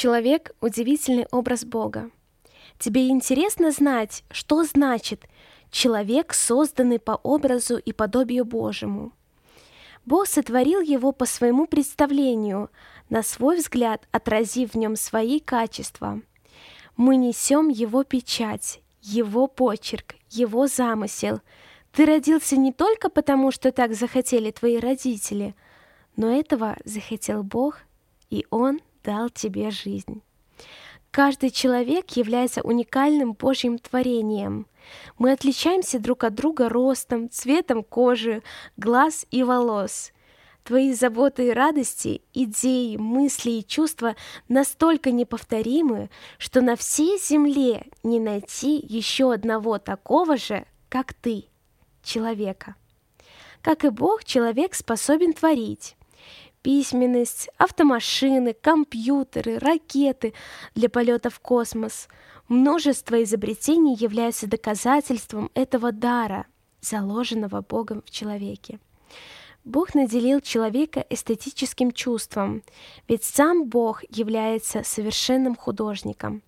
Человек — удивительный образ Бога. Тебе интересно знать, что значит «человек, созданный по образу и подобию Божьему»? Бог сотворил его по своему представлению, на свой взгляд отразив в нем свои качества. Мы несем его печать, его почерк, его замысел. Ты родился не только потому, что так захотели твои родители, но этого захотел Бог, и Он дал тебе жизнь. Каждый человек является уникальным Божьим творением. Мы отличаемся друг от друга ростом, цветом кожи, глаз и волос. Твои заботы и радости, идеи, мысли и чувства настолько неповторимы, что на всей земле не найти еще одного такого же, как ты, человека. Как и Бог, человек способен творить письменность, автомашины, компьютеры, ракеты для полета в космос. Множество изобретений являются доказательством этого дара, заложенного Богом в человеке. Бог наделил человека эстетическим чувством, ведь сам Бог является совершенным художником.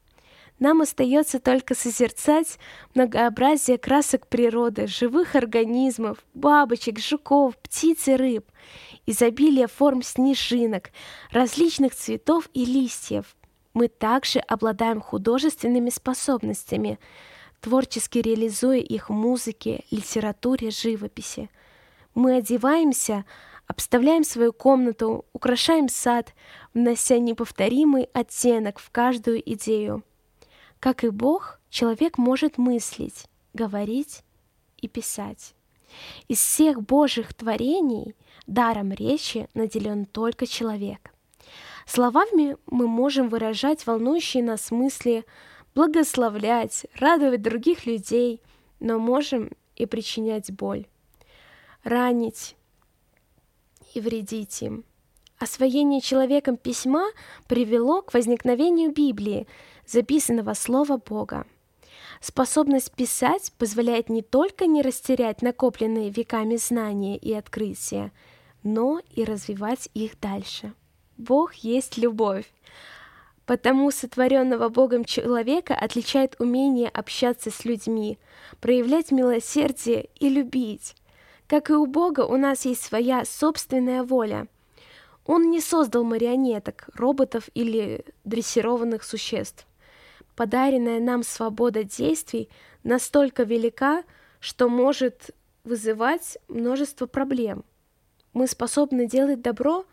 Нам остается только созерцать многообразие красок природы, живых организмов, бабочек, жуков, птиц и рыб, изобилие форм снежинок, различных цветов и листьев. Мы также обладаем художественными способностями, творчески реализуя их в музыке, литературе, живописи. Мы одеваемся, обставляем свою комнату, украшаем сад, внося неповторимый оттенок в каждую идею. Как и Бог, человек может мыслить, говорить и писать. Из всех Божьих творений даром речи наделен только человек. Словами мы можем выражать волнующие нас мысли, благословлять, радовать других людей, но можем и причинять боль, ранить и вредить им. Освоение человеком письма привело к возникновению Библии, записанного Слова Бога. Способность писать позволяет не только не растерять накопленные веками знания и открытия, но и развивать их дальше. Бог есть любовь. Потому сотворенного Богом человека отличает умение общаться с людьми, проявлять милосердие и любить. Как и у Бога, у нас есть своя собственная воля. Он не создал марионеток, роботов или дрессированных существ подаренная нам свобода действий настолько велика, что может вызывать множество проблем. Мы способны делать добро,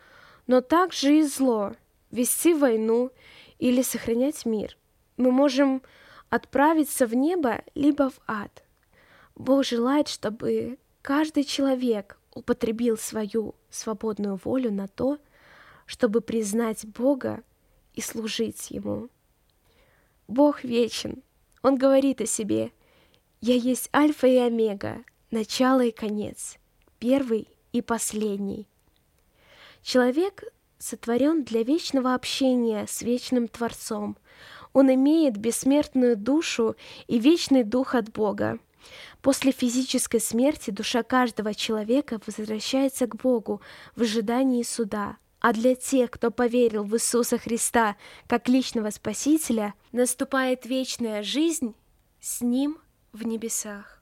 но также и зло, вести войну или сохранять мир. Мы можем отправиться в небо либо в ад. Бог желает, чтобы каждый человек употребил свою свободную волю на то, чтобы признать Бога и служить Ему. Бог вечен. Он говорит о себе. Я есть альфа и омега, начало и конец, первый и последний. Человек сотворен для вечного общения с вечным Творцом. Он имеет бессмертную душу и вечный дух от Бога. После физической смерти душа каждого человека возвращается к Богу в ожидании суда – а для тех, кто поверил в Иисуса Христа как личного Спасителя, наступает вечная жизнь с Ним в небесах.